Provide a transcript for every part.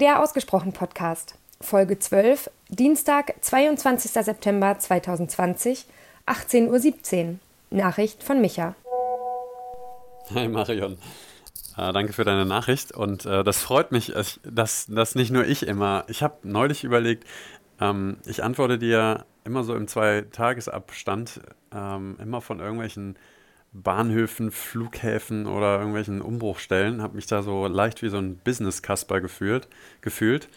Der Ausgesprochen Podcast, Folge 12, Dienstag, 22. September 2020, 18.17 Uhr. Nachricht von Micha. Hi Marion. Äh, danke für deine Nachricht und äh, das freut mich, dass, dass nicht nur ich immer, ich habe neulich überlegt, ähm, ich antworte dir immer so im Zwei-Tages-Abstand, ähm, immer von irgendwelchen Bahnhöfen, Flughäfen oder irgendwelchen Umbruchstellen, habe mich da so leicht wie so ein Business-Kasper gefühlt, gefühlt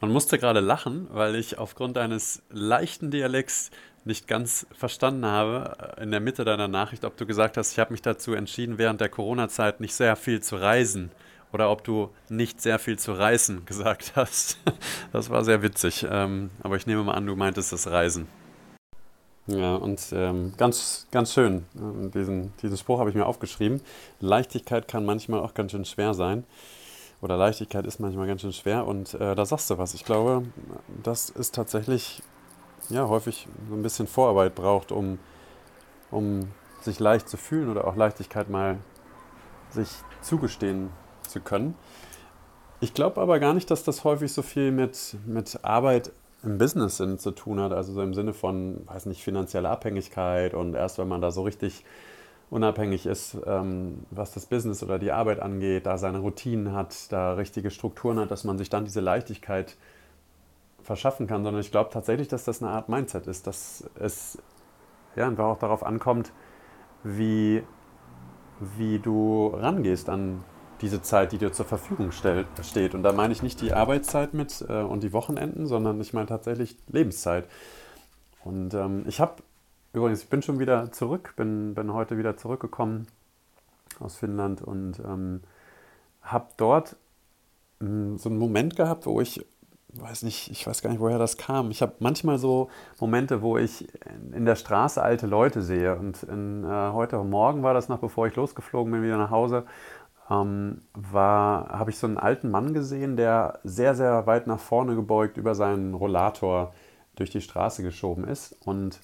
und musste gerade lachen, weil ich aufgrund deines leichten Dialekts nicht ganz verstanden habe äh, in der Mitte deiner Nachricht, ob du gesagt hast, ich habe mich dazu entschieden, während der Corona-Zeit nicht sehr viel zu reisen oder ob du nicht sehr viel zu reißen gesagt hast. Das war sehr witzig, ähm, aber ich nehme mal an, du meintest das Reisen. Ja, und ähm, ganz, ganz schön. Ähm, diesen, diesen Spruch habe ich mir aufgeschrieben. Leichtigkeit kann manchmal auch ganz schön schwer sein. Oder Leichtigkeit ist manchmal ganz schön schwer. Und äh, da sagst du was. Ich glaube, das ist tatsächlich ja, häufig so ein bisschen Vorarbeit braucht, um, um sich leicht zu fühlen oder auch Leichtigkeit mal sich zugestehen zu können. Ich glaube aber gar nicht, dass das häufig so viel mit, mit Arbeit im Business Sinn zu tun hat, also so im Sinne von, weiß nicht, finanzielle Abhängigkeit und erst wenn man da so richtig unabhängig ist, ähm, was das Business oder die Arbeit angeht, da seine Routinen hat, da richtige Strukturen hat, dass man sich dann diese Leichtigkeit verschaffen kann, sondern ich glaube tatsächlich, dass das eine Art Mindset ist, dass es ja, einfach auch darauf ankommt, wie, wie du rangehst an diese Zeit, die dir zur Verfügung stellt, steht. Und da meine ich nicht die Arbeitszeit mit äh, und die Wochenenden, sondern ich meine tatsächlich Lebenszeit. Und ähm, ich habe übrigens, ich bin schon wieder zurück, bin, bin heute wieder zurückgekommen aus Finnland und ähm, habe dort mh, hm, so einen Moment gehabt, wo ich weiß nicht, ich weiß gar nicht, woher das kam. Ich habe manchmal so Momente, wo ich in der Straße alte Leute sehe. Und in, äh, heute Morgen war das noch, bevor ich losgeflogen bin, wieder nach Hause ähm, habe ich so einen alten Mann gesehen, der sehr, sehr weit nach vorne gebeugt über seinen Rollator durch die Straße geschoben ist und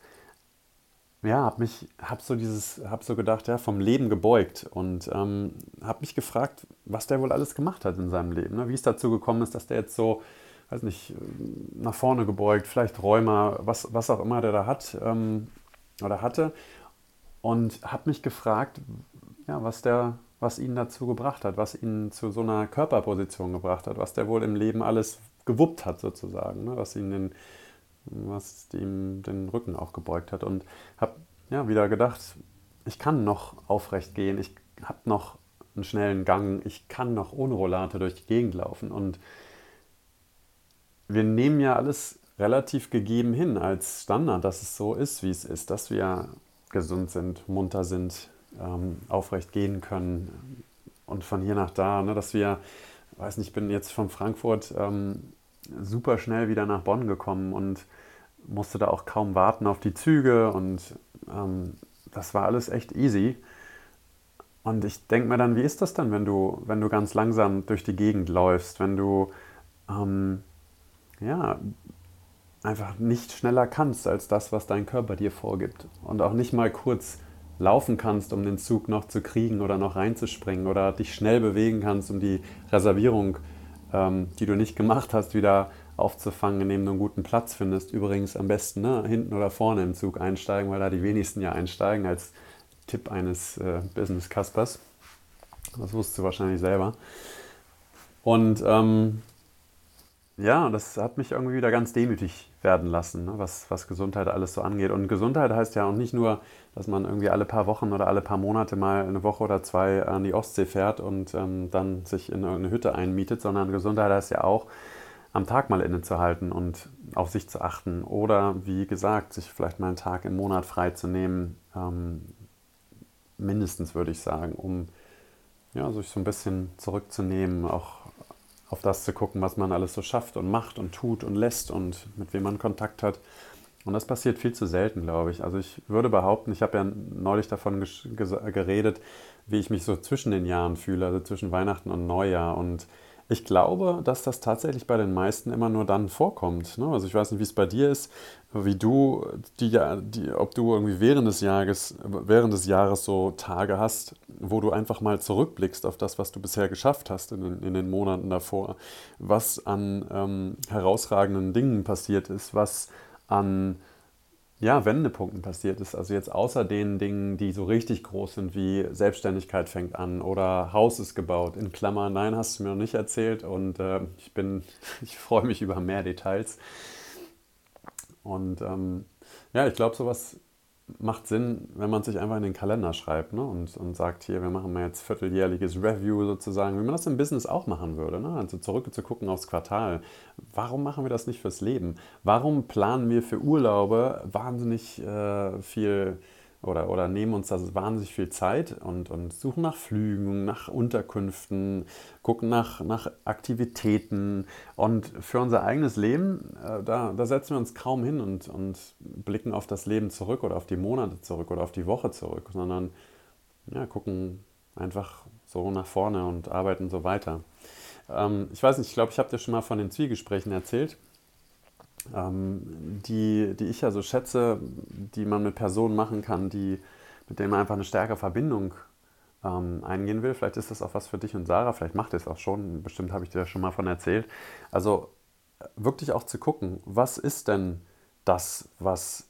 ja, habe mich, habe so dieses, habe so gedacht, ja, vom Leben gebeugt und ähm, habe mich gefragt, was der wohl alles gemacht hat in seinem Leben, ne? wie es dazu gekommen ist, dass der jetzt so, weiß nicht, nach vorne gebeugt, vielleicht Rheuma, was, was auch immer der da hat ähm, oder hatte und habe mich gefragt, ja, was der, was ihn dazu gebracht hat, was ihn zu so einer Körperposition gebracht hat, was der wohl im Leben alles gewuppt hat sozusagen, ne? was ihn den, was ihm den Rücken auch gebeugt hat. Und habe ja, wieder gedacht, ich kann noch aufrecht gehen, ich habe noch einen schnellen Gang, ich kann noch ohne Rollate durch die Gegend laufen. Und wir nehmen ja alles relativ gegeben hin als Standard, dass es so ist, wie es ist, dass wir gesund sind, munter sind, ähm, aufrecht gehen können und von hier nach da, ne, dass wir, weiß nicht, ich bin jetzt von Frankfurt ähm, super schnell wieder nach Bonn gekommen und musste da auch kaum warten auf die Züge und ähm, das war alles echt easy. Und ich denke mir dann, wie ist das dann, wenn du, wenn du ganz langsam durch die Gegend läufst, wenn du ähm, ja, einfach nicht schneller kannst als das, was dein Körper dir vorgibt und auch nicht mal kurz laufen kannst, um den Zug noch zu kriegen oder noch reinzuspringen oder dich schnell bewegen kannst, um die Reservierung, ähm, die du nicht gemacht hast, wieder aufzufangen, indem du einen guten Platz findest. Übrigens am besten ne, hinten oder vorne im Zug einsteigen, weil da die wenigsten ja einsteigen, als Tipp eines äh, Business-Caspers. Das wusstest du wahrscheinlich selber. Und ähm, ja, das hat mich irgendwie wieder ganz demütig werden lassen, ne, was, was Gesundheit alles so angeht. Und Gesundheit heißt ja auch nicht nur, dass man irgendwie alle paar Wochen oder alle paar Monate mal eine Woche oder zwei an die Ostsee fährt und ähm, dann sich in irgendeine Hütte einmietet, sondern Gesundheit heißt ja auch, am Tag mal innezuhalten und auf sich zu achten. Oder wie gesagt, sich vielleicht mal einen Tag im Monat freizunehmen, ähm, mindestens würde ich sagen, um ja, sich so ein bisschen zurückzunehmen, auch auf das zu gucken, was man alles so schafft und macht und tut und lässt und mit wem man Kontakt hat. Und das passiert viel zu selten, glaube ich. Also ich würde behaupten, ich habe ja neulich davon geredet, wie ich mich so zwischen den Jahren fühle, also zwischen Weihnachten und Neujahr. Und ich glaube, dass das tatsächlich bei den meisten immer nur dann vorkommt. Ne? Also ich weiß nicht, wie es bei dir ist, wie du, die, die, ob du irgendwie während des Jahres, während des Jahres so Tage hast, wo du einfach mal zurückblickst auf das, was du bisher geschafft hast in den, in den Monaten davor, was an ähm, herausragenden Dingen passiert ist, was an ja, Wendepunkten passiert ist. Also jetzt außer den Dingen, die so richtig groß sind, wie Selbstständigkeit fängt an oder Haus ist gebaut. In Klammern, nein, hast du mir noch nicht erzählt und äh, ich bin, ich freue mich über mehr Details. Und ähm, ja, ich glaube, sowas macht Sinn, wenn man sich einfach in den Kalender schreibt ne? und, und sagt, hier, wir machen mal jetzt vierteljährliches Review sozusagen, wie man das im Business auch machen würde. Ne? Also zurückzugucken aufs Quartal. Warum machen wir das nicht fürs Leben? Warum planen wir für Urlaube wahnsinnig äh, viel oder, oder nehmen uns da wahnsinnig viel Zeit und, und suchen nach Flügen, nach Unterkünften, gucken nach, nach Aktivitäten. Und für unser eigenes Leben, äh, da, da setzen wir uns kaum hin und, und blicken auf das Leben zurück oder auf die Monate zurück oder auf die Woche zurück, sondern ja, gucken einfach so nach vorne und arbeiten so weiter. Ähm, ich weiß nicht, ich glaube, ich habe dir schon mal von den Zwiegesprächen erzählt ähm, die, die ich ja so schätze, die man mit Personen machen kann, die, mit denen man einfach eine stärkere Verbindung ähm, eingehen will. Vielleicht ist das auch was für dich und Sarah, vielleicht macht ihr es auch schon, bestimmt habe ich dir da schon mal von erzählt. Also wirklich auch zu gucken, was ist denn das, was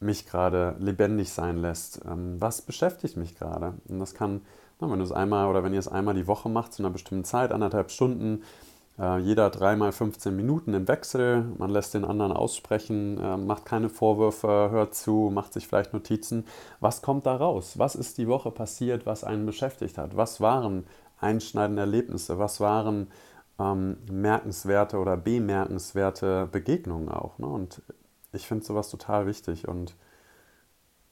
mich gerade lebendig sein lässt? Ähm, was beschäftigt mich gerade? Und das kann, wenn du es einmal oder wenn ihr es einmal die Woche macht, zu einer bestimmten Zeit, anderthalb Stunden, äh, jeder dreimal 15 Minuten im Wechsel. Man lässt den anderen aussprechen, äh, macht keine Vorwürfe, hört zu, macht sich vielleicht Notizen. Was kommt da raus? Was ist die Woche passiert, was einen beschäftigt hat? Was waren einschneidende Erlebnisse? Was waren ähm, merkenswerte oder bemerkenswerte Begegnungen auch? Ne? Und ich finde sowas total wichtig und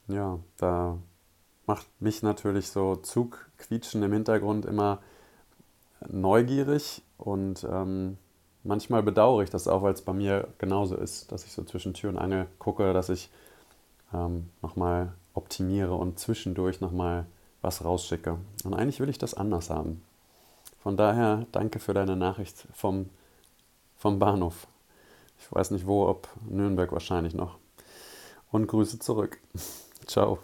ja, da macht mich natürlich so Zugquietschen im Hintergrund immer neugierig und ähm, manchmal bedauere ich das auch, weil es bei mir genauso ist, dass ich so zwischen Tür und Angel gucke, dass ich ähm, nochmal optimiere und zwischendurch nochmal was rausschicke. Und eigentlich will ich das anders haben. Von daher danke für deine Nachricht vom, vom Bahnhof. Ich weiß nicht wo, ob Nürnberg wahrscheinlich noch. Und Grüße zurück. Ciao.